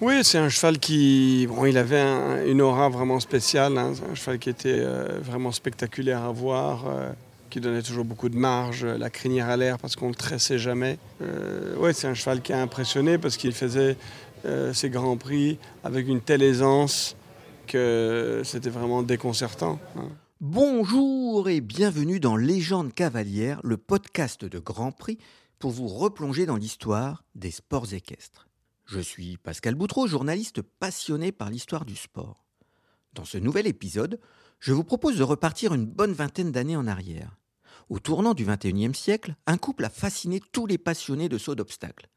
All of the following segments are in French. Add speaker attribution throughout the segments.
Speaker 1: Oui, c'est un cheval qui, bon, il avait une aura vraiment spéciale. Hein. un cheval qui était euh, vraiment spectaculaire à voir, euh, qui donnait toujours beaucoup de marge, la crinière à l'air parce qu'on ne le tressait jamais. Euh, oui, c'est un cheval qui a impressionné parce qu'il faisait ses grands prix avec une telle aisance que c'était vraiment déconcertant. Hein.
Speaker 2: Bonjour et bienvenue dans Légende cavalière, le podcast de Grand Prix pour vous replonger dans l'histoire des sports équestres. Je suis Pascal Boutreau, journaliste passionné par l'histoire du sport. Dans ce nouvel épisode, je vous propose de repartir une bonne vingtaine d'années en arrière. Au tournant du XXIe siècle, un couple a fasciné tous les passionnés de saut d'obstacles.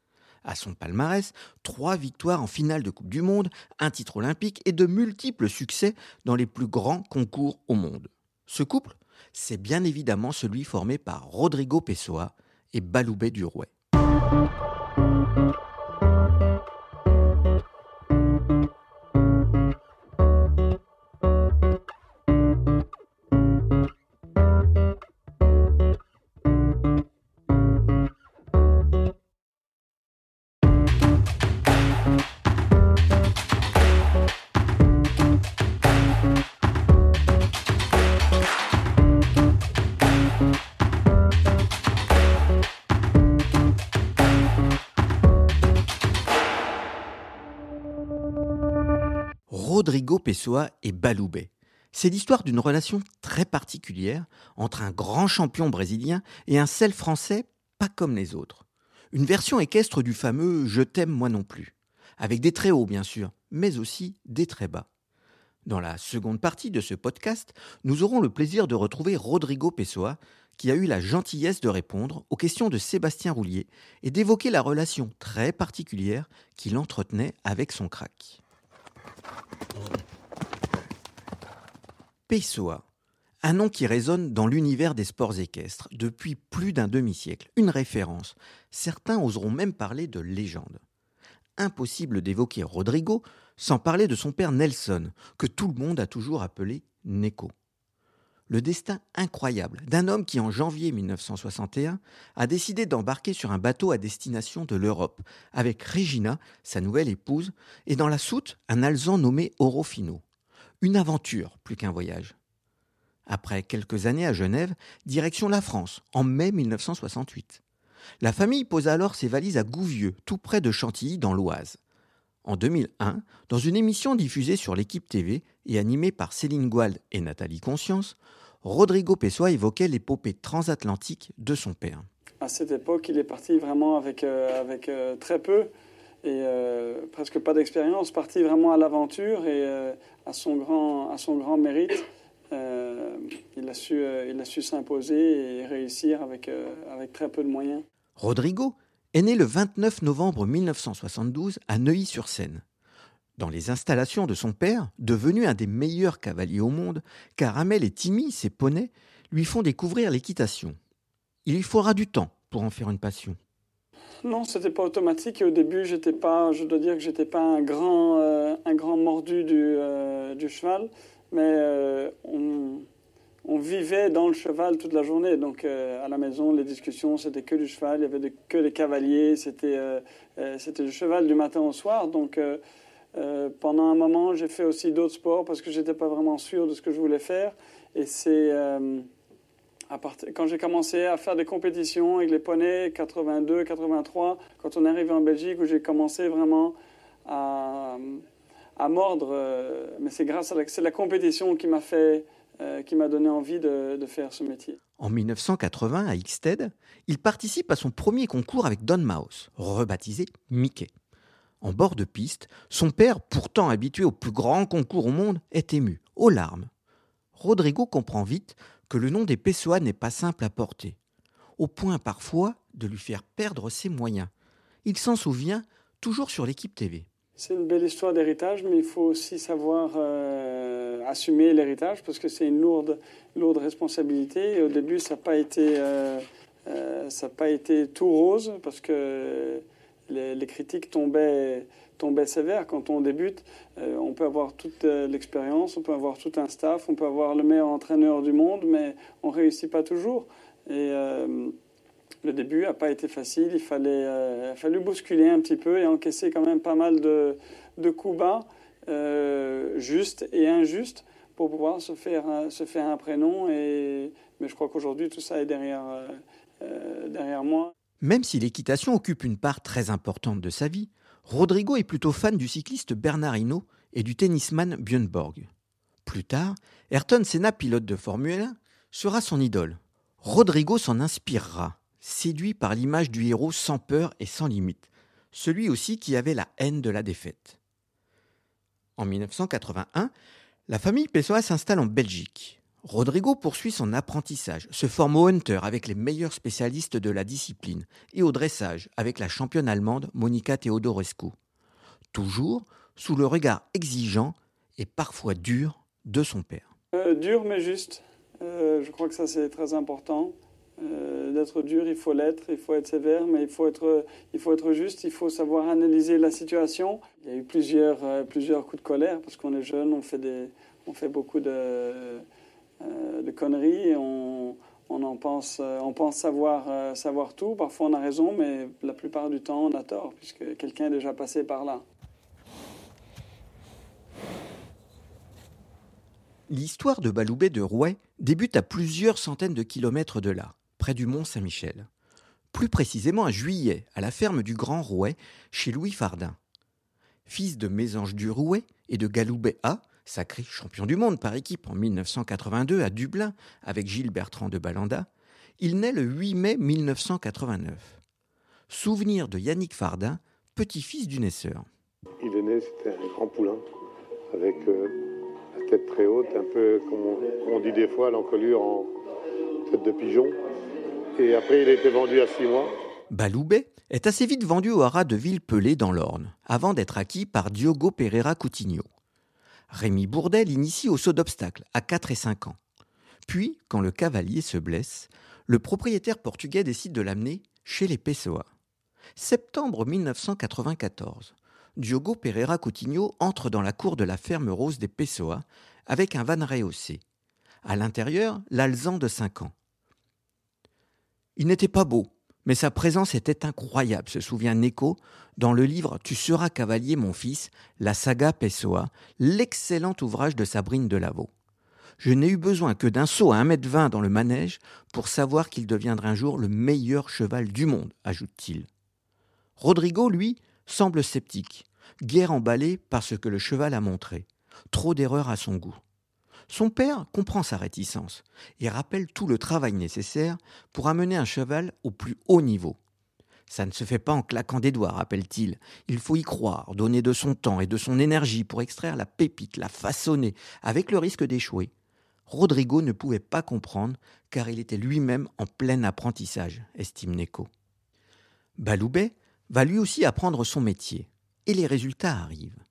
Speaker 2: À son palmarès, trois victoires en finale de Coupe du Monde, un titre olympique et de multiples succès dans les plus grands concours au monde. Ce couple, c'est bien évidemment celui formé par Rodrigo Pessoa et Baloubet Durouet. Rodrigo Pessoa et Baloubet. C'est l'histoire d'une relation très particulière entre un grand champion brésilien et un sel français pas comme les autres. Une version équestre du fameux Je t'aime moi non plus, avec des très hauts bien sûr, mais aussi des très bas. Dans la seconde partie de ce podcast, nous aurons le plaisir de retrouver Rodrigo Pessoa, qui a eu la gentillesse de répondre aux questions de Sébastien Roulier et d'évoquer la relation très particulière qu'il entretenait avec son crack. Pessoa, un nom qui résonne dans l'univers des sports équestres depuis plus d'un demi-siècle, une référence. Certains oseront même parler de légende. Impossible d'évoquer Rodrigo sans parler de son père Nelson, que tout le monde a toujours appelé Neko. Le destin incroyable d'un homme qui, en janvier 1961, a décidé d'embarquer sur un bateau à destination de l'Europe, avec Regina, sa nouvelle épouse, et dans la soute, un alezan nommé Orofino. Une aventure plus qu'un voyage. Après quelques années à Genève, direction la France, en mai 1968. La famille posa alors ses valises à Gouvieux, tout près de Chantilly, dans l'Oise. En 2001, dans une émission diffusée sur l'équipe TV et animée par Céline Gouald et Nathalie Conscience, Rodrigo Pessoa évoquait l'épopée transatlantique de son père.
Speaker 1: À cette époque, il est parti vraiment avec, euh, euh, très peu et euh, presque pas d'expérience, parti vraiment à l'aventure et à, son grand, à son grand mérite. il a su, il a su s'imposer et réussir avec, avec très peu de moyens.
Speaker 2: Rodrigo est né le 29 novembre 1972 à Neuilly-sur-Seine dans les installations de son père, devenu un des meilleurs cavaliers au monde, car Amel et Timmy, ses poneys, lui font découvrir l'équitation. Il lui faudra du temps pour en faire une passion.
Speaker 1: Non, c'était pas automatique. au début, j'étais pas, je dois dire que j'étais pas un grand, euh, un grand mordu du, euh, cheval, mais euh, on, vivait dans le cheval toute la journée. Donc à la maison, les discussions, c'était que du cheval. Il y avait que des cavaliers. C'était, c'était du cheval du matin au soir. Donc pendant un moment, j'ai fait aussi d'autres sports parce que je n'étais pas vraiment sûr de ce que je voulais faire. Et c'est quand j'ai commencé à faire des compétitions avec les poneys, 82, 83, quand on est arrivé en Belgique, où j'ai commencé vraiment à, mordre. Euh, mais c'est grâce à la, la compétition qui m'a fait, qui m'a donné envie de, de, faire ce métier.
Speaker 2: En 1980, à Ixted, il participe à son premier concours avec Don Mouse, rebaptisé Mickey. En bord de piste, son père, pourtant habitué aux plus grands concours au monde, est ému, aux larmes. Rodrigo comprend vite que le nom des Pessoa n'est pas simple à porter, au point parfois de lui faire perdre ses moyens. Il s'en souvient toujours sur l'équipe TV.
Speaker 1: C'est une belle histoire d'héritage, mais il faut aussi savoir euh, assumer l'héritage parce que c'est une lourde, lourde responsabilité. Au début, ça n'a pas été, euh, euh, pas été tout rose parce que les, critiques tombaient, tombaient sévères. Quand on débute, euh, on peut avoir toute euh, l'expérience, on peut avoir tout un staff, on peut avoir le meilleur entraîneur du monde, mais on réussit pas toujours. Et euh, le début n'a pas été facile. Il fallait, a fallu bousculer un petit peu et encaisser quand même pas mal de, de coups bas, justes et injustes, pour pouvoir se faire, se faire un prénom. Et, mais je crois qu'aujourd'hui, tout ça est derrière, derrière moi.
Speaker 2: Même si l'équitation occupe une part très importante de sa vie, Rodrigo est plutôt fan du cycliste Bernard Hinault et du tennisman Björn Borg. Plus tard, Ayrton Senna, pilote de Formule 1, sera son idole. Rodrigo s'en inspirera, séduit par l'image du héros sans peur et sans limite, celui aussi qui avait la haine de la défaite. En 1981, la famille Pessoa s'installe en Belgique. Rodrigo poursuit son apprentissage, se forme au hunter avec les meilleurs spécialistes de la discipline et au dressage avec la championne allemande Monica Theodorescu. Toujours sous le regard exigeant et parfois dur de son père.
Speaker 1: Euh, dur mais juste. Euh, je crois que ça c'est très important. Euh, d'être dur, il faut l'être, il faut être sévère, mais il faut être, il faut être juste, il faut savoir analyser la situation. Il y a eu plusieurs, plusieurs coups de colère parce qu'on est jeune, on fait, des, on fait beaucoup de, de conneries on, on, en pense, on pense savoir, savoir tout. Parfois on a raison, mais la plupart du temps on a tort puisque quelqu'un est déjà passé par là.
Speaker 2: L'histoire de Baloubet de Rouet débute à plusieurs centaines de kilomètres de là, près du Mont Saint-Michel. Plus précisément à Juillet, à la ferme du Grand Rouet, chez Louis Fardin. Fils de Mésange du Rouet et de Galoubet A, sacré champion du monde par équipe en 1982 à Dublin avec Gilles Bertrand de Balanda, il naît le 8 mai 1989. Souvenir de Yannick Fardin, petit-fils du naisseur.
Speaker 3: Il est né, c'était un grand poulain avec euh, tête très haute, un peu comme on, dit des fois, l'encolure en tête de pigeon. Et après, il a été vendu à six mois.
Speaker 2: Baloubet est assez vite vendu au haras de Villepelé dans l'Orne, avant d'être acquis par Diogo Pereira Coutinho. Rémi Bourdel initie au saut d'obstacle à 4 et 5 ans. Puis, quand le cavalier se blesse, le propriétaire portugais décide de l'amener chez les Pessoa. Septembre 1994. Diogo Pereira Coutinho entre dans la cour de la ferme rose des Pessoa avec un van rehaussé. À l'intérieur, l'alzan de 5 ans. Il n'était pas beau, mais sa présence était incroyable, se souvient Neko dans le livre Tu seras cavalier, mon fils, la saga Pessoa, l'excellent ouvrage de Sabrine Delaveau. Je n'ai eu besoin que d'un saut à 1m20 dans le manège pour savoir qu'il deviendrait un jour le meilleur cheval du monde, ajoute-t-il. Rodrigo, lui, semble sceptique, guère emballé par ce que le cheval a montré, trop d'erreurs à son goût. Son père comprend sa réticence et rappelle tout le travail nécessaire pour amener un cheval au plus haut niveau. Ça ne se fait pas en claquant des doigts, rappelle-t-il. Il faut y croire, donner de son temps et de son énergie pour extraire la pépite, la façonner, avec le risque d'échouer. Rodrigo ne pouvait pas comprendre, car il était lui-même en plein apprentissage, estime Neko. Baloubet va lui aussi apprendre son métier. Et les résultats arrivent.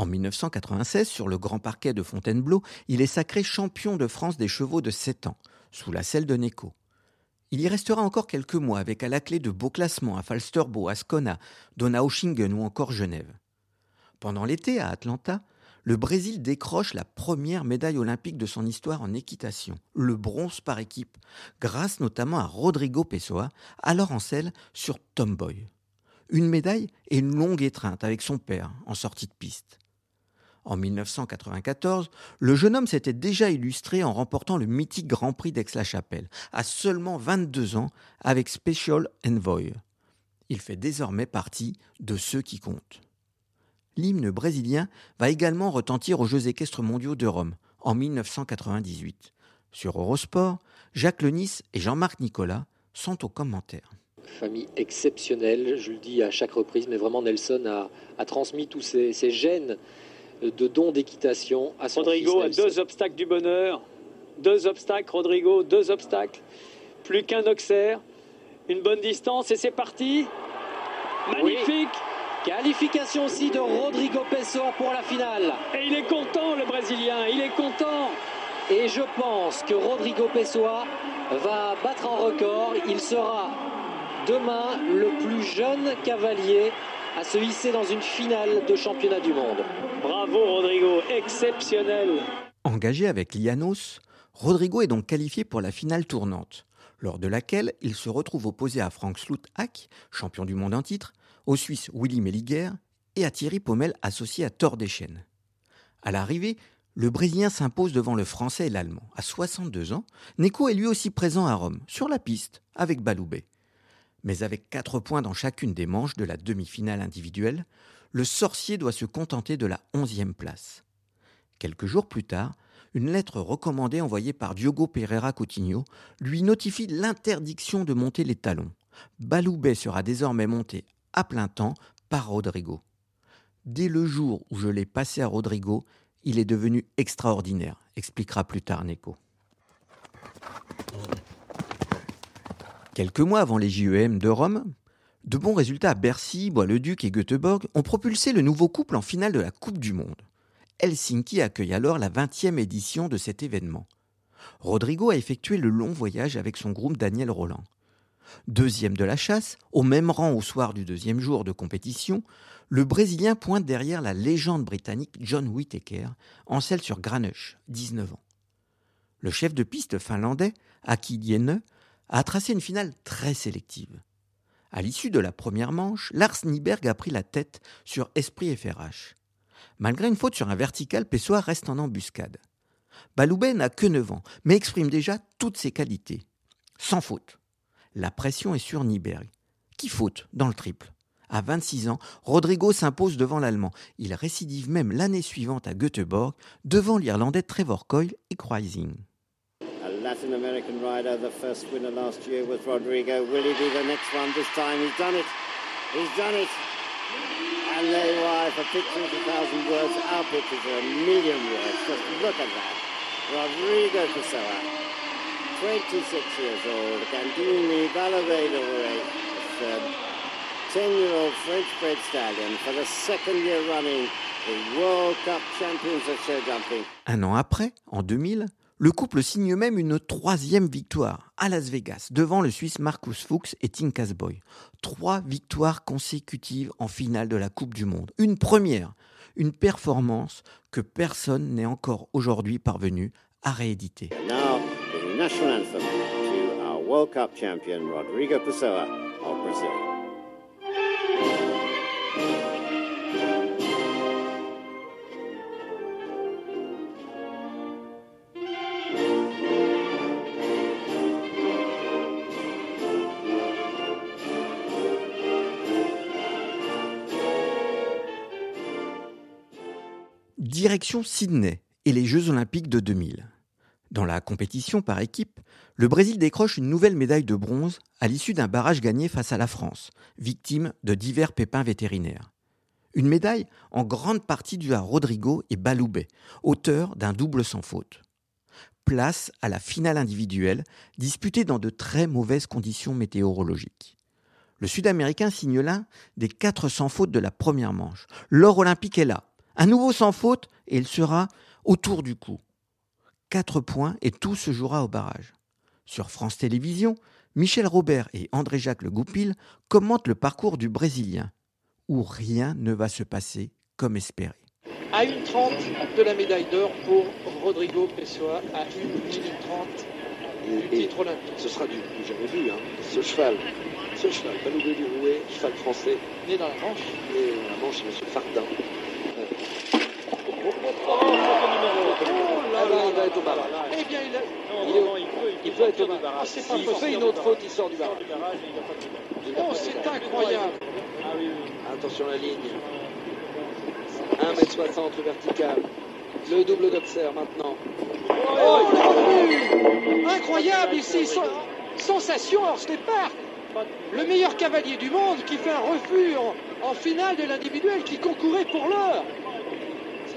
Speaker 2: En 1996, sur le grand parquet de Fontainebleau, il est sacré champion de France des chevaux de 7 ans, sous la selle de Neco. Il y restera encore quelques mois avec à la clé de beaux classements à Falsterbo, Ascona, Donaueschingen ou encore Genève. Pendant l'été, à Atlanta, le Brésil décroche la première médaille olympique de son histoire en équitation, le bronze par équipe, grâce notamment à Rodrigo Pessoa, alors en selle sur Tomboy une médaille et une longue étreinte avec son père en sortie de piste. En 1994, le jeune homme s'était déjà illustré en remportant le mythique Grand Prix d'Aix-la-Chapelle, à seulement 22 ans, avec Special Envoy. Il fait désormais partie de ceux qui comptent. L'hymne brésilien va également retentir aux Jeux équestres mondiaux de Rome en 1998. Sur Eurosport, Jacques Lenis et Jean-Marc Nicolas sont aux commentaires
Speaker 4: famille exceptionnelle, je le dis à chaque reprise, mais vraiment Nelson a, transmis tous ses, gènes de dons d'équitation à son
Speaker 5: Rodrigo a deux obstacles du bonheur, deux obstacles, Rodrigo, deux obstacles, plus qu'un Auxerre, une bonne distance et c'est parti. Magnifique.
Speaker 4: Qualification aussi de Rodrigo Pessoa pour la finale.
Speaker 5: Et il est content le Brésilien, il est content.
Speaker 4: Et je pense que Rodrigo Pessoa va battre un record. Il sera demain le plus jeune cavalier à se hisser dans une finale de championnat du monde.
Speaker 5: Bravo Rodrigo, exceptionnel.
Speaker 2: Engagé avec Lianos, Rodrigo est donc qualifié pour la finale tournante, lors de laquelle il se retrouve opposé à Frank Sloothack, champion du monde en titre, au Suisse Willy Melliger et à Thierry Pommel associé à Thor Deschen. À l'arrivée, le Brésilien s'impose devant le Français et l'Allemand. À 62 ans, Neko est lui aussi présent à Rome, sur la piste, avec Baloubet. Mais avec 4 points dans chacune des manches de la demi-finale individuelle, le sorcier doit se contenter de la 11e place. Quelques jours plus tard, une lettre recommandée envoyée par Diogo Pereira Coutinho lui notifie l'interdiction de monter les talons. Baloubet sera désormais monté à plein temps par Rodrigo. Dès le jour où je l'ai passé à Rodrigo, il est devenu extraordinaire, expliquera plus tard Neko. Quelques mois avant les JEM de Rome, de bons résultats à Bercy, Bois-le-Duc et Göteborg ont propulsé le nouveau couple en finale de la Coupe du Monde. Helsinki accueille alors la 20e édition de cet événement. Rodrigo a effectué le long voyage avec son groupe Daniel Roland. Deuxième de la chasse, au même rang au soir du deuxième jour de compétition, le Brésilien pointe derrière la légende britannique John Whittaker, en selle sur Granush, 19 ans. Le chef de piste finlandais, Aki a tracé une finale très sélective. À l'issue de la première manche, Lars Nyberg a pris la tête sur Esprit FRH. Malgré une faute sur un vertical, Pessoa reste en embuscade. Baloubet n'a que 9 ans, mais exprime déjà toutes ses qualités. Sans faute. La pression est sur Nyberg. Qui faute dans le triple? À 26 ans, Rodrigo s'impose devant l'Allemand. Il récidive même l'année suivante à Göteborg, devant l'Irlandais Trevor Coyle et Kreising.
Speaker 6: Latin American rider, the first winner last year with Rodrigo. Will he be the next one? This time? He's done it. He's done it. And there you are. Picture a words, our pictures are a million words. Just look at that. Rodrigo Pessoa, 26 years old, Cantini Ballavadore, third 10-year-old French-bred stallion for the second year running the World Cup champions of show jumping.
Speaker 2: Un an après, en 2000, le couple signe même une troisième victoire à Las Vegas devant le Suisse Marcus Fuchs et Tim Casboy. Trois victoires consécutives en finale de la Coupe du Monde. Une première, une performance que personne n'est encore aujourd'hui parvenu à rééditer. Direction Sydney et les Jeux olympiques de 2000. Dans la compétition par équipe, le Brésil décroche une nouvelle médaille de bronze à l'issue d'un barrage gagné face à la France, victime de divers pépins vétérinaires. Une médaille en grande partie due à Rodrigo et Baloubet, auteur d'un double sans faute. Place à la finale individuelle, disputée dans de très mauvaises conditions météorologiques. Le Sud-Américain signe l'un des quatre sans fautes de la première manche. L'or olympique est là. Un nouveau sans faute et il sera autour du coup. Quatre points et tout se jouera au barrage. Sur France Télévisions, Michel Robert et André-Jacques Le Goupil commentent le parcours du Brésilien, où rien ne va se passer comme espéré.
Speaker 5: À 1,30 de la médaille d'or pour Rodrigo Pessoa, à 1 minute 30 du titre olympique.
Speaker 7: Ce sera du jamais vu, hein. Ce cheval, ce cheval, Baloubet du Rouet, cheval français,
Speaker 5: Né dans la Manche.
Speaker 7: et la manche, M. Fardin.
Speaker 5: Oh là
Speaker 7: Ah bah,
Speaker 5: là
Speaker 7: il être au barrage.
Speaker 5: Eh bien, il,
Speaker 7: Il, peut être au barrage. S'il fait une autre faute, il sort du barrage.
Speaker 5: Oh,
Speaker 7: pas
Speaker 5: c'est incroyable.
Speaker 7: Attention la ligne. 1m60 le vertical. Le double d'observe maintenant.
Speaker 5: Oh, Incroyable ici, sen- sensation hors départ. Le meilleur cavalier du monde qui fait un refus en, finale de l'individuel qui concourait pour l'or.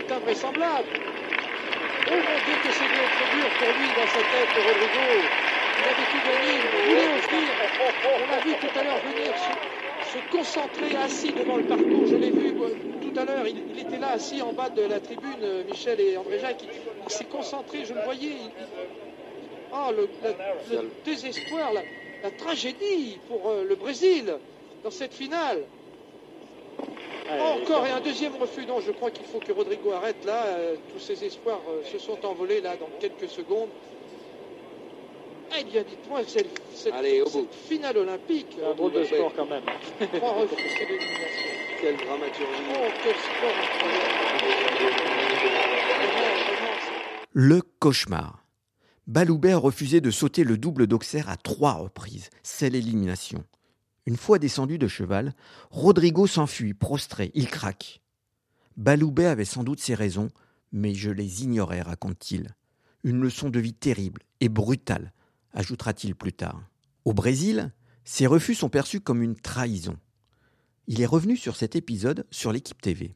Speaker 5: C'est invraisemblable. Oh mon Dieu que c'est bien trop dur pour lui dans sa tête, Rodrigo. Il avait tout gagné, il voulait offrir. On l'a vu tout à l'heure venir se, se concentrer assis devant le parcours. Je l'ai vu moi, tout à l'heure, il, il était là assis en bas de la tribune, euh, Michel et André Jacques. Il, il s'est concentré, je le voyais. il- Oh, le, la- le désespoir, la, la tragédie pour euh, le Brésil dans cette finale. Encore et un deuxième refus. Non, je crois qu'il faut que Rodrigo arrête là. Euh, tous ses espoirs euh, se sont envolés là dans quelques secondes. Eh bien, dites-moi, c'est cette,
Speaker 7: Allez, au
Speaker 5: cette
Speaker 7: bout.
Speaker 5: finale olympique.
Speaker 8: Un drôle de sport quand même.
Speaker 5: Trois refus d'élimination.
Speaker 7: Quelle dramaturgie.
Speaker 5: Oh, quel sport c'est-
Speaker 2: Le cauchemar. Baloubet a refusé de sauter le double d'Auxerre à trois reprises. C'est l'élimination. Une fois descendu de cheval, Rodrigo s'enfuit, prostré, il craque. Baloubet avait sans doute ses raisons, mais je les ignorais, raconte-t-il. Une leçon de vie terrible et brutale, ajoutera-t-il plus tard. Au Brésil, ces refus sont perçus comme une trahison. Il est revenu sur cet épisode sur l'équipe TV.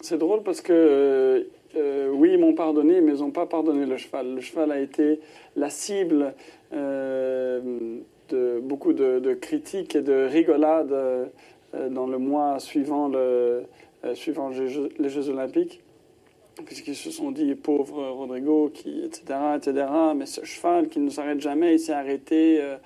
Speaker 1: C'est drôle parce que, euh, euh, oui, ils m'ont pardonné, mais ils n'ont pas pardonné le cheval. Le cheval a été la cible euh, beaucoup de, critiques et de rigolades euh, dans le mois suivant, le, euh, suivant les, Jeux, Olympiques, puisqu'ils se sont dit, pauvre Rodrigo, qui, etc., etc., mais ce cheval qui ne s'arrête jamais, il s'est arrêté. euh,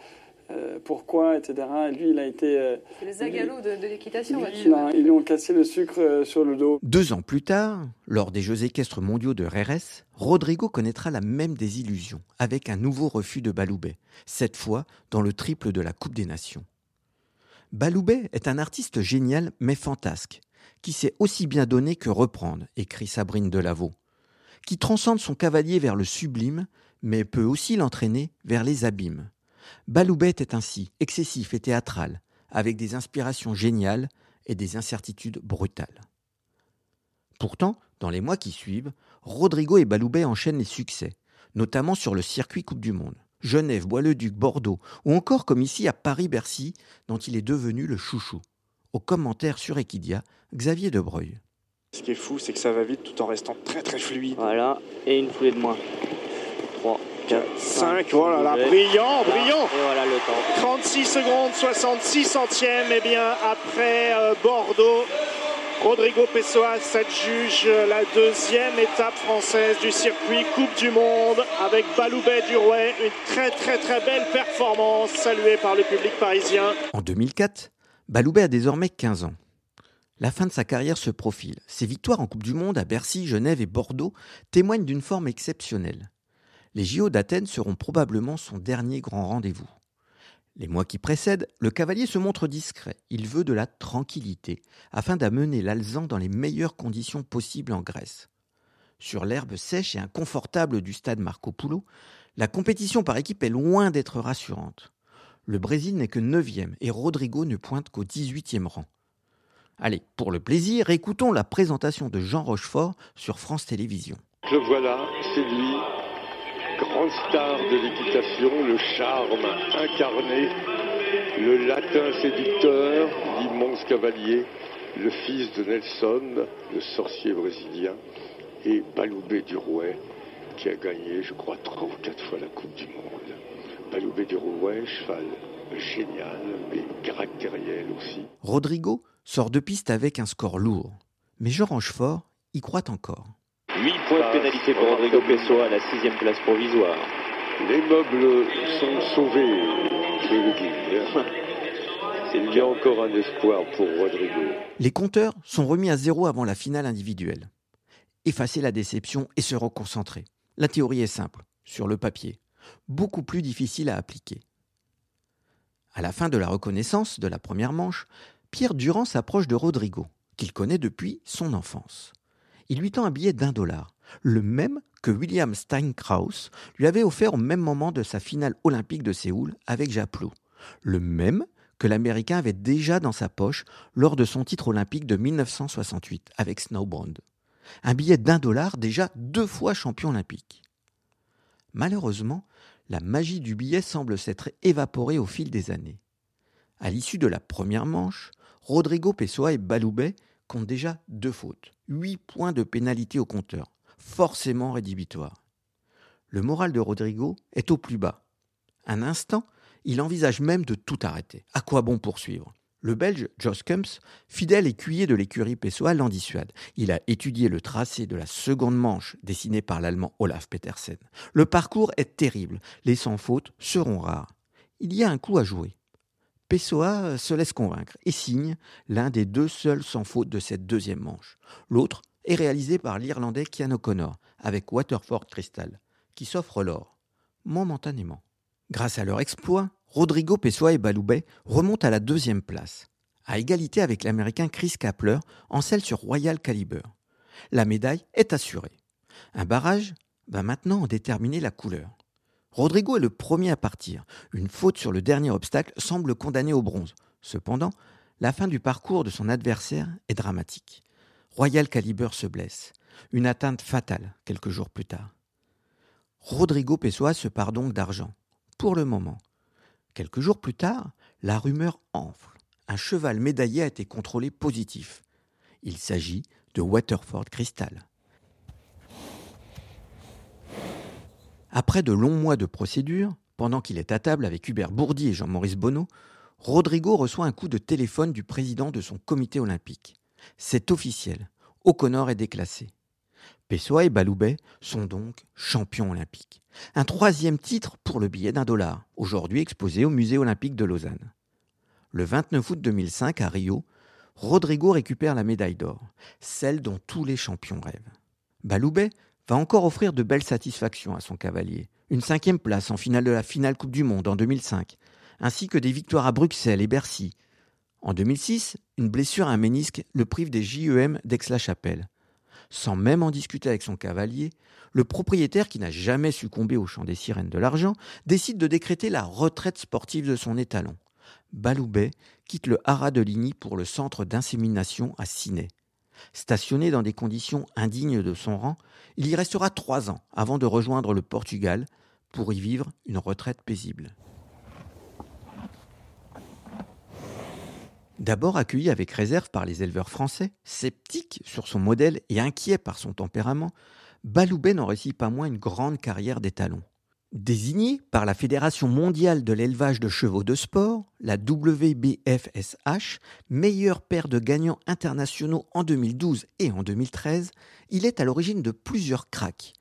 Speaker 1: euh, pourquoi, etc. Et lui, il a été. euh,
Speaker 9: C'est les agalots de, de l'équitation,
Speaker 1: lui, ils lui ont cassé le sucre euh, sur le dos.
Speaker 2: Deux ans plus tard, lors des Jeux équestres mondiaux de Rérès, Rodrigo connaîtra la même désillusion, avec un nouveau refus de Baloubet, cette fois dans le triple de la Coupe des Nations. Baloubet est un artiste génial mais fantasque, qui sait aussi bien donner que reprendre, écrit Sabrine Delaveau, qui transcende son cavalier vers le sublime, mais peut aussi l'entraîner vers les abîmes. Baloubet est ainsi excessif et théâtral, avec des inspirations géniales et des incertitudes brutales. Pourtant, dans les mois qui suivent, Rodrigo et Baloubet enchaînent les succès, notamment sur le circuit Coupe du Monde. Genève, Bois-le-Duc, Bordeaux, ou encore comme ici à Paris-Bercy, dont il est devenu le chouchou. Au commentaire sur Equidia, Xavier Debreuil.
Speaker 8: Ce qui est fou, c'est que ça va vite tout en restant très très fluide.
Speaker 10: Voilà, et une foulée de moins. 3, 4,
Speaker 8: 5, voilà, là, brillant, brillant
Speaker 10: Et voilà le temps.
Speaker 8: 36 secondes, 66 centièmes, et bien après euh, Bordeaux, Rodrigo Pessoa s'adjuge la deuxième étape française du circuit Coupe du Monde avec Baloubet du Rouet. Une très très très belle performance saluée par le public parisien.
Speaker 2: En 2004, Baloubet a désormais 15 ans. La fin de sa carrière se profile. Ses victoires en Coupe du Monde à Bercy, Genève et Bordeaux témoignent d'une forme exceptionnelle. Les JO d'Athènes seront probablement son dernier grand rendez-vous. Les mois qui précèdent, le cavalier se montre discret. Il veut de la tranquillité, afin d'amener l'Alzan dans les meilleures conditions possibles en Grèce. Sur l'herbe sèche et inconfortable du stade Marco Polo, la compétition par équipe est loin d'être rassurante. Le Brésil n'est que 9e et Rodrigo ne pointe qu'au 18e rang. Allez, pour le plaisir, écoutons la présentation de Jean Rochefort sur France Télévisions.
Speaker 11: Le voilà, c'est lui, grande star de l'équitation, le charme incarné, le latin séducteur, l'immense cavalier, le fils de Nelson, le sorcier brésilien, et Baloubet du Rouet, qui a gagné, je crois, trois ou quatre fois la Coupe du Monde. Baloubet du Rouet, cheval génial, mais caractériel aussi.
Speaker 2: Rodrigo sort de piste avec un score lourd, mais Jean Rochefort y croit encore.
Speaker 10: 8 points de pénalité pour Rodrigo Pessoa à la sixième place provisoire.
Speaker 11: Les meubles sont sauvés, je le dis. Il y a encore un espoir pour Rodrigo.
Speaker 2: Les compteurs sont remis à zéro avant la finale individuelle. Effacer la déception et se reconcentrer. La théorie est simple, sur le papier, beaucoup plus difficile à appliquer. À la fin de la reconnaissance de la première manche, Pierre Durand s'approche de Rodrigo, qu'il connaît depuis son enfance. Il lui tend un billet d'un dollar, le même que William Steinkraus lui avait offert au même moment de sa finale olympique de Séoul avec Japlot, le même que l'Américain avait déjà dans sa poche lors de son titre olympique de 1968 avec Snowbound. Un billet d'un dollar déjà deux fois champion olympique. Malheureusement, la magie du billet semble s'être évaporée au fil des années. À l'issue de la première manche, Rodrigo Pessoa et Baloubet déjà deux fautes, huit points de pénalité au compteur, forcément rédhibitoire. Le moral de Rodrigo est au plus bas. Un instant, il envisage même de tout arrêter. À quoi bon poursuivre? Le Belge Jos Kumps, fidèle écuyer de l'écurie Pessoa, l'en dissuade. Il a étudié le tracé de la seconde manche dessiné par l'Allemand Olaf Petersen. Le parcours est terrible, les sans fautes seront rares. Il y a un coup à jouer. Pessoa se laisse convaincre et signe l'un des deux seuls sans faute de cette deuxième manche. L'autre est réalisé par l'Irlandais Kian O'Connor avec Waterford Crystal, qui s'offre l'or, momentanément. Grâce à leur exploit, Rodrigo Pessoa et Baloubet remontent à la deuxième place, à égalité avec l'Américain Chris Kapler en selle sur Royal Caliber. La médaille est assurée. Un barrage va maintenant en déterminer la couleur. Rodrigo est le premier à partir. Une faute sur le dernier obstacle semble condamner au bronze. Cependant, la fin du parcours de son adversaire est dramatique. Royal Caliber se blesse. Une atteinte fatale quelques jours plus tard. Rodrigo Pessoa se part donc d'argent. Pour le moment. Quelques jours plus tard, la rumeur enfle. Un cheval médaillé a été contrôlé positif. Il s'agit de Waterford Crystal. Après de longs mois de procédure, pendant qu'il est à table avec Hubert Bourdi et Jean-Maurice Bonneau, Rodrigo reçoit un coup de téléphone du président de son comité olympique. C'est officiel. O'Connor est déclassé. Pessoa et Baloubet sont donc champions olympiques. Un troisième titre pour le billet d'un dollar, aujourd'hui exposé au musée olympique de Lausanne. Le 29 août 2005, à Rio, Rodrigo récupère la médaille d'or, celle dont tous les champions rêvent. Baloubet va encore offrir de belles satisfactions à son cavalier. Une cinquième place en finale de la finale Coupe du Monde en 2005, ainsi que des victoires à Bruxelles et Bercy. En 2006, une blessure à un ménisque le prive des JEM d'Aix-la-Chapelle. Sans même en discuter avec son cavalier, le propriétaire, qui n'a jamais succombé au chant des sirènes de l'argent, décide de décréter la retraite sportive de son étalon. Baloubet quitte le haras de Ligny pour le centre d'insémination à Ciney. Stationné dans des conditions indignes de son rang, il y restera trois ans avant de rejoindre le Portugal pour y vivre une retraite paisible. D'abord accueilli avec réserve par les éleveurs français, sceptiques sur son modèle et inquiets par son tempérament, Baloubet n'en réussit pas moins une grande carrière d'étalon. Désigné par la Fédération mondiale de l'élevage de chevaux de sport, la WBFSH, meilleur paire de gagnants internationaux en 2012 et en 2013, il est à l'origine de plusieurs cracks,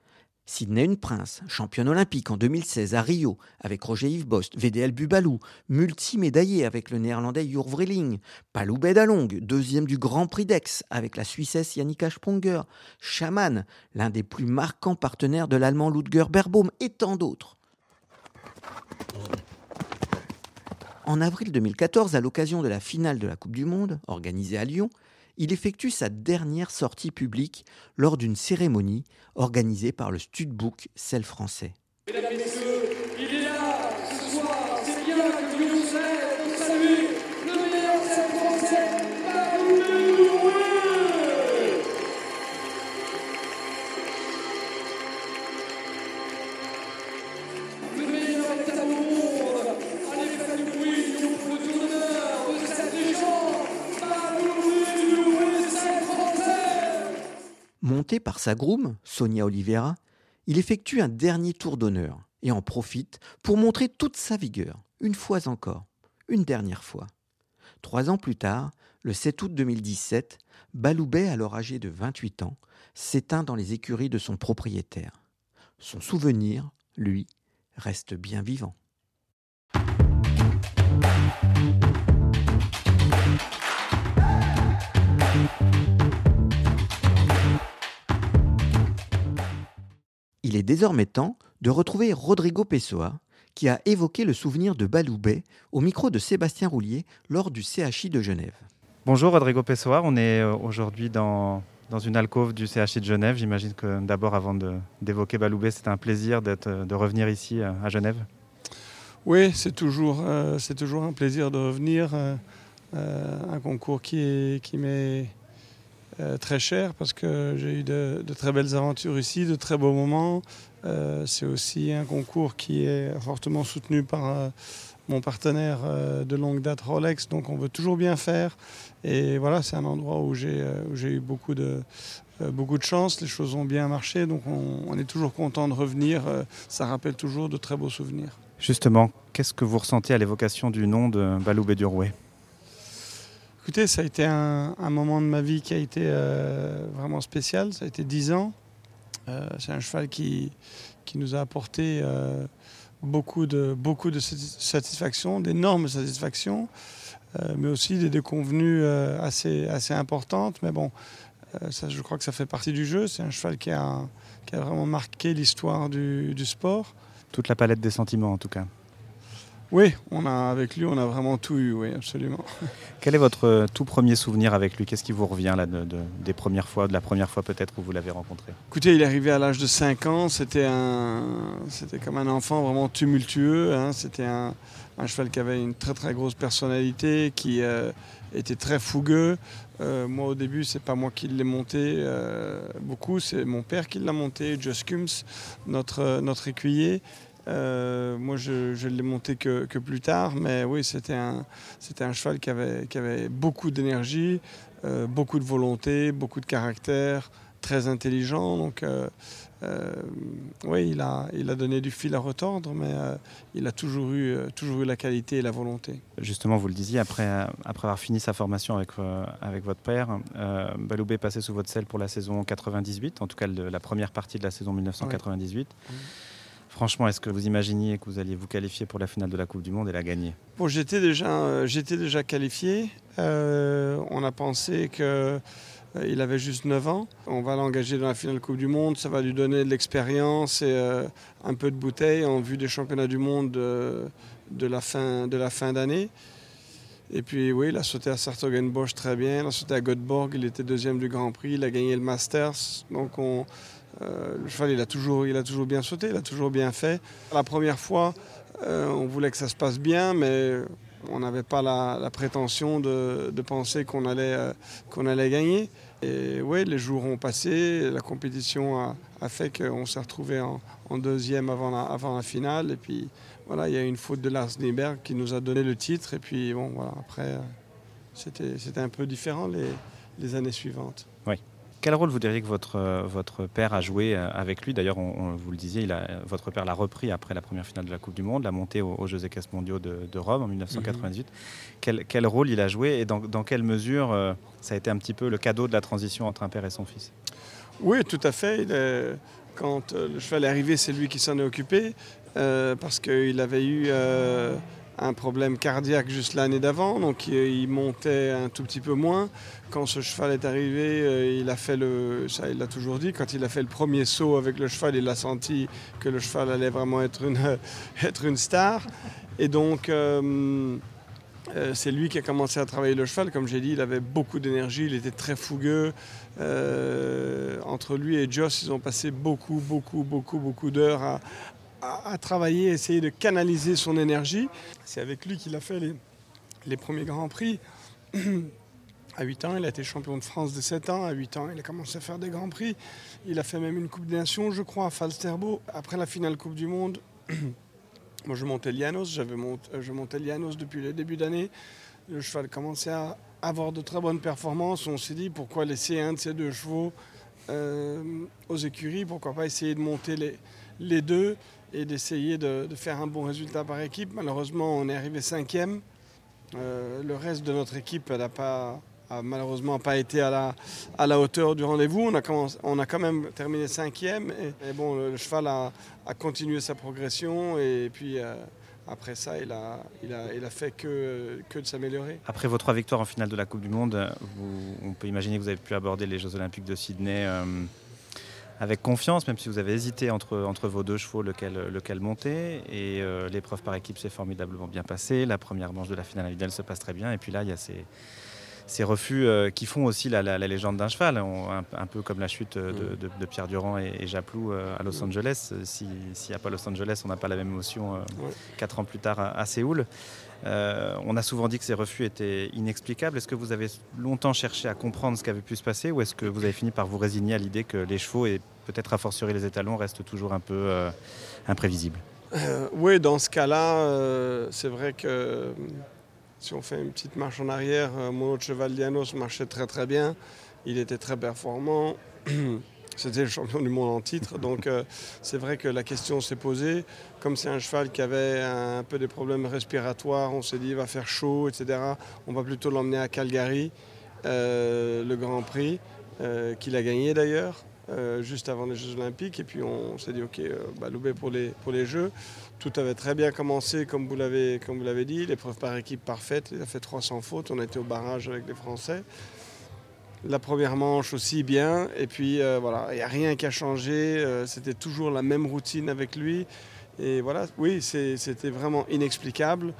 Speaker 2: Sydney Prince, championne olympique en 2016 à Rio avec Roger Yves Bost, VDL Bubalou, multimédaillé avec le néerlandais Jur Vreeling, Palou Bedalong, deuxième du Grand Prix d'Aix avec la Suissesse Yannicka Sponger, Chaman, l'un des plus marquants partenaires de l'allemand Ludger Berbaum et tant d'autres. En avril 2014, à l'occasion de la finale de la Coupe du Monde, organisée à Lyon, il effectue sa dernière sortie publique lors d'une cérémonie organisée par le Studbook Celle français. Par sa groom, Sonia Oliveira, il effectue un dernier tour d'honneur et en profite pour montrer toute sa vigueur, une fois encore, une dernière fois. Trois ans plus tard, le 7 août 2017, Baloubet, alors âgé de 28 ans, s'éteint dans les écuries de son propriétaire. Son souvenir, lui, reste bien vivant. Il est désormais temps de retrouver Rodrigo Pessoa, qui a évoqué le souvenir de Baloubet au micro de Sébastien Roulier lors du CHI de Genève.
Speaker 12: Bonjour Rodrigo Pessoa, on est euh, aujourd'hui dans, dans une alcôve du CHI de Genève. J'imagine que d'abord, avant d'évoquer Baloubet, c'est un plaisir euh, de revenir ici euh, à Genève.
Speaker 13: Oui, c'est toujours, c'est toujours un plaisir de revenir. un concours qui, qui m'est euh, très cher parce que j'ai eu de, très belles aventures ici, de très beaux moments. Euh, c'est aussi un concours qui est fortement soutenu par euh, mon partenaire de longue date Rolex, donc on veut toujours bien faire. Et voilà, c'est un endroit où j'ai eu beaucoup de, chance, les choses ont bien marché, donc on, est toujours content de revenir. ça rappelle toujours de très beaux souvenirs.
Speaker 12: Justement, qu'est-ce que vous ressentez à l'évocation du nom de Baloubé du Rouet
Speaker 13: Écoutez, ça a été un, moment de ma vie qui a été euh, vraiment spécial. Ça a été dix ans. Euh, c'est un cheval qui, qui nous a apporté euh, beaucoup, de, beaucoup de satisfaction, d'énormes satisfactions, mais aussi des déconvenues assez, assez importantes. Mais bon, ça, je crois que ça fait partie du jeu. C'est un cheval qui a, qui a vraiment marqué l'histoire du, du sport.
Speaker 12: Toute la palette des sentiments, en tout cas.
Speaker 13: Oui, on a, avec lui, on a vraiment tout eu, oui, absolument.
Speaker 12: Quel est votre tout premier souvenir avec lui? Qu'est-ce qui vous revient là, des premières fois, de la première fois peut-être où vous l'avez rencontré?
Speaker 13: Écoutez, il est arrivé à l'âge de 5 ans, c'était, un, c'était comme un enfant vraiment tumultueux, hein. c'était un, cheval qui avait une très très grosse personnalité, qui euh, était très fougueux. Euh, moi au début, c'est pas moi qui l'ai monté euh, beaucoup, c'est mon père qui l'a monté, Josh Cums, notre, notre écuyer. Euh, moi, je ne l'ai monté que, plus tard, mais oui, c'était un, un cheval qui avait, qui avait beaucoup d'énergie, euh, beaucoup de volonté, beaucoup de caractère, très intelligent. Donc, euh, oui, il a, il a donné du fil à retordre, mais il a toujours eu, toujours eu la qualité et la volonté.
Speaker 12: Justement, vous le disiez, après, après avoir fini sa formation avec, avec votre père, Baloubé est passé sous votre selle pour la saison 98, en tout cas la première partie de la saison 1998. Franchement, est-ce que vous imaginiez que vous alliez vous qualifier pour la finale de la Coupe du Monde et la gagner?
Speaker 13: Bon, J'étais déjà, euh, j'étais déjà qualifié. Euh, on a pensé qu'il euh, avait juste 9 ans. On va l'engager dans la finale Coupe du Monde. Ça va lui donner de l'expérience et un peu de bouteille en vue des championnats du monde de la fin de la fin d'année. Et puis oui, il a sauté à Sartogenbosch très bien. Il a sauté à Göteborg. Il était deuxième du Grand Prix. Il a gagné le Masters. Donc on euh, le cheval, il a, toujours, il a toujours bien sauté, il a toujours bien fait. La première fois, euh, on voulait que ça se passe bien, mais on n'avait pas la, prétention de, penser qu'on allait, euh, allait gagner. Et oui, les jours ont passé, la compétition a, fait qu'on s'est retrouvé en, deuxième avant la, finale. Et puis voilà, il y a eu une faute de Lars Nieberg qui nous a donné le titre. Et puis bon, voilà, après, c'était un peu différent les années suivantes.
Speaker 12: Quel rôle vous diriez que votre, euh, votre père a joué euh, avec lui? D'ailleurs, on, vous le disiez, il a, votre père l'a repris après la première finale de la Coupe du Monde, l'a monté aux, Jeux équestres mondiaux de, Rome en 1998. Mhm. quel, rôle il a joué et dans, quelle mesure euh, ça a été un petit peu le cadeau de la transition entre un père et son fils?
Speaker 13: Oui, tout à fait. quand le cheval est arrivé, c'est lui qui s'en est occupé parce qu'il avait eu un problème cardiaque juste l'année d'avant, donc il montait un tout petit peu moins. Quand ce cheval est arrivé, euh, il a fait le, ça il l'a toujours dit, quand il a fait le premier saut avec le cheval, il a senti que le cheval allait vraiment être une, être une star. Et donc, euh, euh, c'est lui qui a commencé à travailler le cheval. Comme j'ai dit, il avait beaucoup d'énergie, il était très fougueux. entre lui et Joss, ils ont passé beaucoup, beaucoup, beaucoup, beaucoup d'heures à, à, travailler, essayer de canaliser son énergie. C'est avec lui qu'il a fait les, premiers Grands Prix. À 8 ans, il a été champion de France de 7 ans. À 8 ans, il a commencé à faire des Grands Prix. Il a fait même une Coupe des Nations, je crois, à Falsterbo. Après la finale Coupe du Monde, moi je montais Lianos. Euh, je montais Lianos depuis le début d'année. Le cheval commençait à avoir de très bonnes performances. On s'est dit pourquoi laisser un de ces deux chevaux euh, aux écuries? Pourquoi pas essayer de monter les deux? Et d'essayer de, faire un bon résultat par équipe. Malheureusement, on est arrivé cinquième. Euh, le reste de notre équipe n'a pas, malheureusement pas été à la, hauteur du rendez-vous. On a, quand même terminé cinquième. Et, bon, le, cheval a, continué sa progression. Et puis euh, après ça, il a, fait que, que de s'améliorer.
Speaker 12: Après vos trois victoires en finale de la Coupe du Monde, on peut imaginer que vous avez pu aborder les Jeux Olympiques de Sydney. Euh, avec confiance, même si vous avez hésité entre, vos deux chevaux lequel, lequel monter. Et euh, l'épreuve par équipe s'est formidablement bien passée. La première manche de la finale elle se passe très bien. Et puis là, il y a ces, ces refus euh, qui font aussi la, la, légende d'un cheval, un, peu comme la chute de, mm. de, Pierre Durand et, et Japlou euh, à Los mm. Angeles. S'il n'y a pas Los Angeles, on n'a pas la même émotion quatre ans plus tard à, Séoul. on a souvent dit que ces refus étaient inexplicables. Est-ce que vous avez longtemps cherché à comprendre ce qui avait pu se passer ou est-ce que vous avez fini par vous résigner à l'idée que les chevaux et peut-être à fortiori les étalons restent toujours un peu euh, imprévisibles?
Speaker 13: Euh, oui, dans ce cas-là, euh, c'est vrai que si on fait une petite marche en arrière, mon autre cheval Dianos marchait très très bien. Il était très performant. C'était le champion du monde en titre. Donc c'est vrai que la question s'est posée. Comme c'est un cheval qui avait un peu des problèmes respiratoires, on s'est dit il va faire chaud, etc. On va plutôt l'emmener à Calgary, le Grand Prix, qu'il a gagné d'ailleurs. Euh, juste avant les Jeux Olympiques. Et puis on s'est dit, OK, euh, bah, pour les, pour les Jeux. Tout avait très bien commencé, comme vous l'avez, comme vous l'avez dit. L'épreuve par équipe parfaite. Il a fait 300 fautes. On a été au barrage avec les Français. La première manche aussi bien. Et puis euh, voilà, il n'y a rien qui a changé. C'était toujours la même routine avec lui. Et voilà, oui, c'était vraiment inexplicable.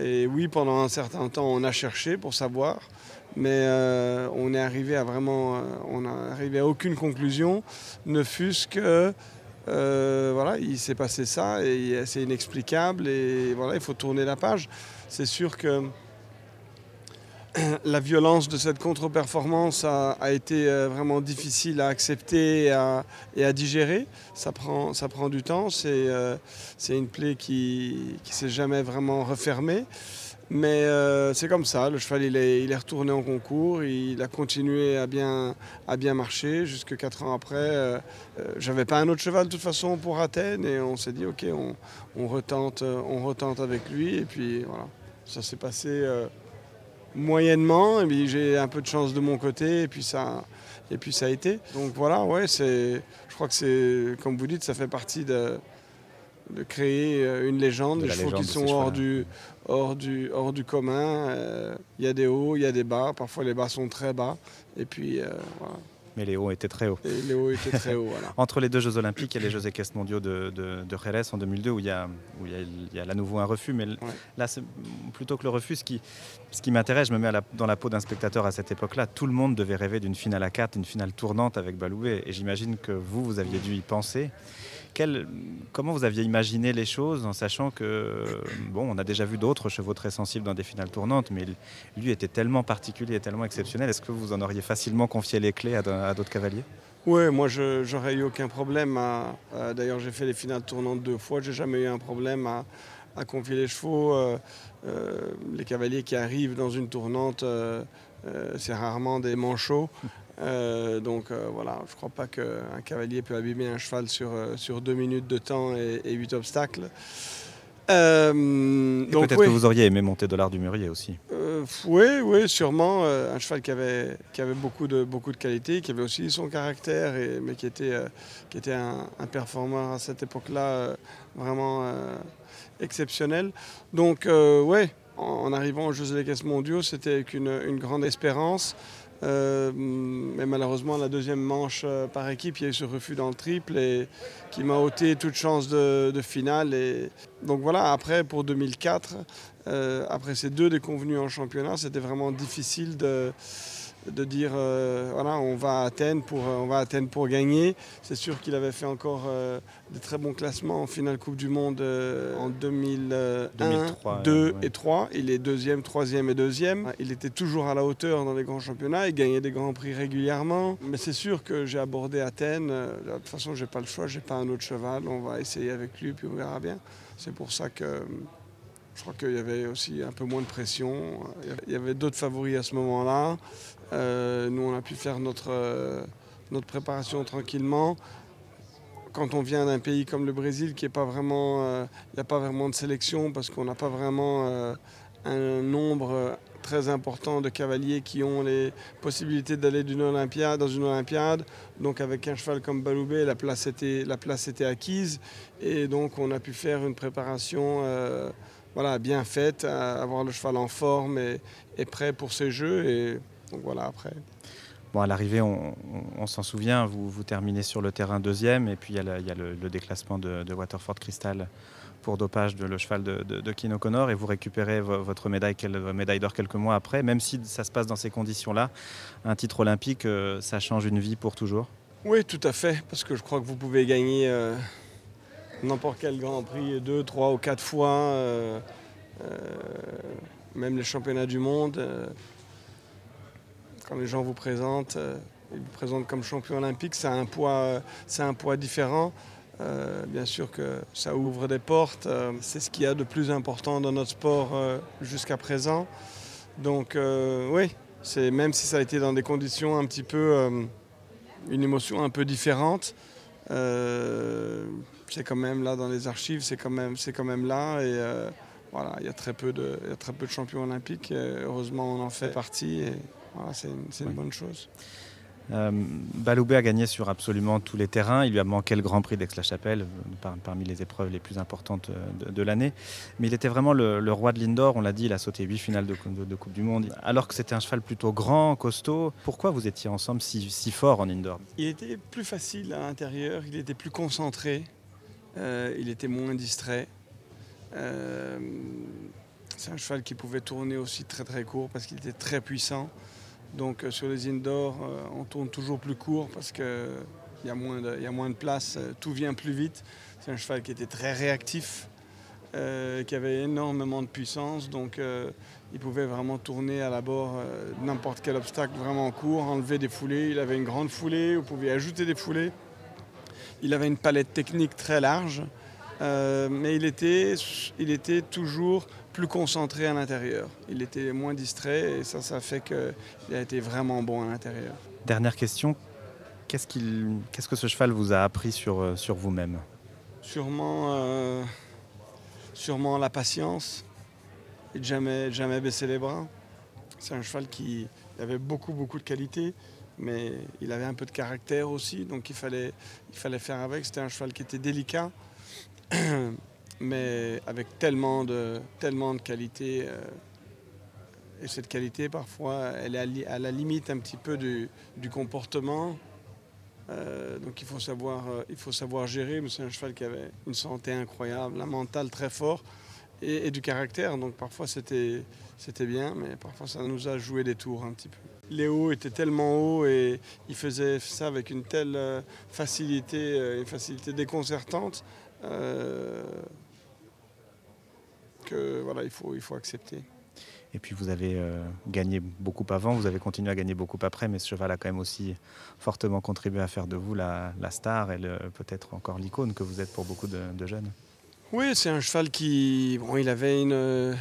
Speaker 13: Et oui, pendant un certain temps, on a cherché pour savoir, mais euh, on est arrivé à vraiment, euh, on n'a arrivé à aucune conclusion, ne fût-ce que euh, voilà, il s'est passé ça et c'est inexplicable et voilà, il faut tourner la page. C'est sûr que la violence de cette contre-performance a, été euh, vraiment difficile à accepter et à, digérer. Ça prend, ça prend du temps. C'est euh, une plaie qui ne s'est jamais vraiment refermée. Mais euh, c'est comme ça, le cheval il est, il est, retourné en concours, il a continué à bien, à bien marcher jusque quatre ans après. J'avais pas un autre cheval de toute façon pour Athènes. Et on s'est dit ok on, on, retente, on retente avec lui. Et puis voilà, ça s'est passé moyennement, et puis j'ai un peu de chance de mon côté, et puis ça, et puis ça a été. Donc voilà, ouais, je crois que c'est, comme vous dites, ça fait partie de, de créer euh, une légende, des chevaux qui sont hors du, hors, du, hors du commun. Euh, il y a des hauts, il y a des bas, parfois les bas sont très bas, et puis euh, voilà.
Speaker 12: Mais les hauts étaient très hauts.
Speaker 13: Et les hauts étaient très hauts, voilà.
Speaker 12: Entre les deux Jeux Olympiques et les Jeux équestres mondiaux de, de, de, Jerez en 2002, où il y a, où il y a, à nouveau un refus, mais là, plutôt que le refus, ce qui, ce qui m'intéresse, je me mets dans la peau d'un spectateur à cette époque-là, tout le monde devait rêver d'une finale à 4, une finale tournante avec Baloué, et j'imagine que vous, vous aviez dû y penser comment vous aviez imaginé les choses en sachant que, bon, on a déjà vu d'autres chevaux très sensibles dans des finales tournantes, mais lui était tellement particulier tellement exceptionnel. Est-ce que vous en auriez facilement confié les clés à, d'autres cavaliers?
Speaker 13: Oui, moi j'aurais eu aucun problème à. D'ailleurs, j'ai fait les finales tournantes deux fois, j'ai jamais eu un problème à, confier les chevaux. Euh, euh, les cavaliers qui arrivent dans une tournante, euh, c'est rarement des manchots. Euh, donc euh, voilà, je ne crois pas qu'un cavalier peut abîmer un cheval sur, euh, sur deux minutes de temps et, huit obstacles.
Speaker 12: peut-être que vous auriez aimé monter Dollar du Murier aussi.
Speaker 13: oui, oui, sûrement. un cheval qui avait, qui avait beaucoup, de, beaucoup de qualités, qui avait aussi son caractère, et, mais qui était, qui était un, performeur à cette époque-là vraiment exceptionnel. Donc oui, en, arrivant aux Jeux Olympiques mondiaux, c'était avec une, une grande espérance. Euh, mais malheureusement, la deuxième manche euh, par équipe, il y a eu ce refus dans le triple et qui m'a ôté toute chance de, finale. Et donc voilà, après, pour 2004, euh, après ces deux déconvenus en championnat, c'était vraiment difficile de de dire euh, voilà on va à Athènes pour on va à Athènes pour gagner. C'est sûr qu'il avait fait encore euh, des très bons classements en finale Coupe du Monde euh, en 2001, 2002 et 3. Il est deuxième, troisième et deuxième. Il était toujours à la hauteur dans les grands championnats. Il gagnait des grands prix régulièrement. Mais c'est sûr que j'ai abordé Athènes. De toute façon, j'ai pas le choix. J'ai pas un autre cheval. On va essayer avec lui puis on verra bien. C'est pour ça que je crois qu'il y avait aussi un peu moins de pression. Il y avait d'autres favoris à ce moment-là. Euh, nous, on a pu faire notre, euh, notre préparation tranquillement. Quand on vient d'un pays comme le Brésil, qui est pas vraiment, euh, il n'y a pas vraiment de sélection parce qu'on n'a pas vraiment un nombre très important de cavaliers qui ont les possibilités d'aller d'une Olympiade dans une Olympiade. Donc avec un cheval comme Baloubé, la place était, acquise et donc on a pu faire une préparation voilà, bien faite, avoir le cheval en forme et, prêt pour ces jeux. Donc voilà, après.
Speaker 12: Bon, à l'arrivée, on, s'en souvient, vous, vous terminez sur le terrain deuxième, et puis il y a, le, déclassement de, Waterford Crystal pour dopage de le cheval de, de, Kino Connor, et vous récupérez votre médaille, médaille d'or quelques mois après. Même si ça se passe dans ces conditions-là, un titre olympique, euh, ça change une vie pour toujours
Speaker 13: Oui, tout à fait, parce que je crois que vous pouvez gagner euh, n'importe quel Grand Prix deux, trois ou quatre fois, euh, même les championnats du monde quand les gens vous présentent, euh, ils vous présentent comme champion olympique, c'est un poids, c'est un poids différent. Euh, bien sûr que ça ouvre des portes. Euh, c'est ce qu'il y a de plus important dans notre sport jusqu'à présent. Donc oui, c'est même si ça a été dans des conditions un petit peu, une émotion un peu différente. c'est quand même là dans les archives, c'est quand même, c'est quand même là et voilà, il y a très peu de, y a très peu de champions olympiques. heureusement, on en fait partie. C'est une, bonne chose.
Speaker 12: Euh, Baloubé a gagné sur absolument tous les terrains. Il lui a manqué le Grand Prix d'Aix-la-Chapelle, euh, parmi les épreuves les plus importantes euh, de, l'année. Mais il était vraiment le, roi de l'indoor. On l'a dit, il a sauté huit finales de, Coupe du Monde. Alors que c'était un cheval plutôt grand, costaud. Pourquoi vous étiez ensemble si, si fort en indoor?
Speaker 13: Il était plus facile à l'intérieur, il était plus concentré. il était moins distrait. c'est un cheval qui pouvait tourner aussi très très court parce qu'il était très puissant. Donc sur les indoors, on tourne toujours plus court parce qu'il y, a moins de, place, tout vient plus vite. C'est un cheval qui était très réactif, qui avait énormément de puissance. Donc il pouvait vraiment tourner à la bord euh, n'importe quel obstacle vraiment court, enlever des foulées. Il avait une grande foulée, vous pouviez ajouter des foulées. Il avait une palette technique très large, euh, mais il était, il était toujours plus concentré à l'intérieur. Il était moins distrait et ça, ça fait qu'il a été vraiment bon à l'intérieur.
Speaker 12: Dernière question, qu'est-ce, qu'il, qu'est-ce que ce cheval vous a appris sur, euh, sur vous-même?
Speaker 13: Sûrement, sûrement la patience, et de jamais, jamais baisser les bras. C'est un cheval qui avait beaucoup, beaucoup de qualité, mais il avait un peu de caractère aussi, donc il fallait, il fallait faire avec. C'était un cheval qui était délicat, mais avec tellement de, tellement de qualité. Euh, et cette qualité, parfois, elle est à, la limite un petit peu du, comportement. Euh, donc il faut, savoir, euh, il faut savoir gérer, mais c'est un cheval qui avait une santé incroyable, un mental très fort et, du caractère. Donc parfois c'était, bien, mais parfois ça nous a joué des tours un petit peu. Léo était tellement haut et il faisait ça avec une telle facilité, une facilité déconcertante euh, que voilà, il faut, il faut accepter.
Speaker 12: Et puis vous avez gagné beaucoup avant, vous avez continué à gagner beaucoup après, mais ce cheval a quand même aussi fortement contribué à faire de vous la, star et peut-être encore l'icône que vous êtes pour beaucoup de jeunes.
Speaker 13: Oui, c'est un cheval qui. Bon, il avait une.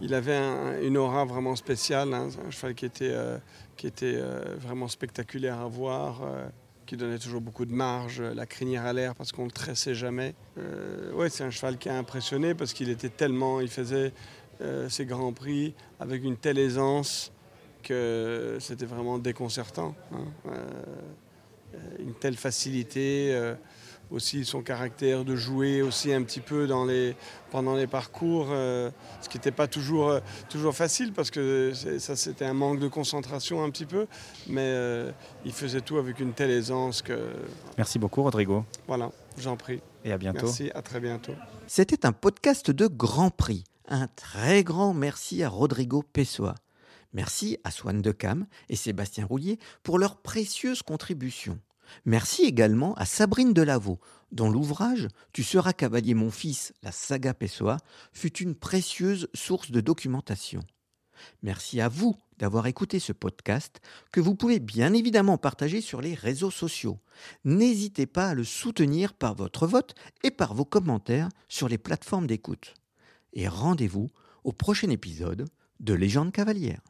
Speaker 13: il avait une aura vraiment spéciale. Hein. Un cheval qui était, euh, qui était euh, vraiment spectaculaire à voir, euh, qui donnait toujours beaucoup de marge, la crinière à l'air parce qu'on le tressait jamais. oui, c'est un cheval qui a impressionné parce qu'il était tellement. Il faisait ses grands prix avec une telle aisance que c'était vraiment déconcertant. Hein. une telle facilité aussi son caractère de jouer aussi un petit peu dans les, pendant les parcours, euh, ce qui n'était pas toujours, euh, toujours facile parce que ça c'était un manque de concentration un petit peu, mais euh, il faisait tout avec une telle aisance que...
Speaker 12: Merci beaucoup Rodrigo.
Speaker 13: Voilà, j'en prie.
Speaker 12: Et à bientôt.
Speaker 13: Merci, à très bientôt.
Speaker 2: C'était un podcast de Grand Prix. Un très grand merci à Rodrigo Pessoa. Merci à Swan Decam et Sébastien Roulier pour leurs précieuses contributions. Merci également à Sabrine Delaveau, dont l'ouvrage Tu seras cavalier mon fils, la saga Pessoa, fut une précieuse source de documentation. Merci à vous d'avoir écouté ce podcast que vous pouvez bien évidemment partager sur les réseaux sociaux. N'hésitez pas à le soutenir par votre vote et par vos commentaires sur les plateformes d'écoute. Et rendez-vous au prochain épisode de Légende cavalière.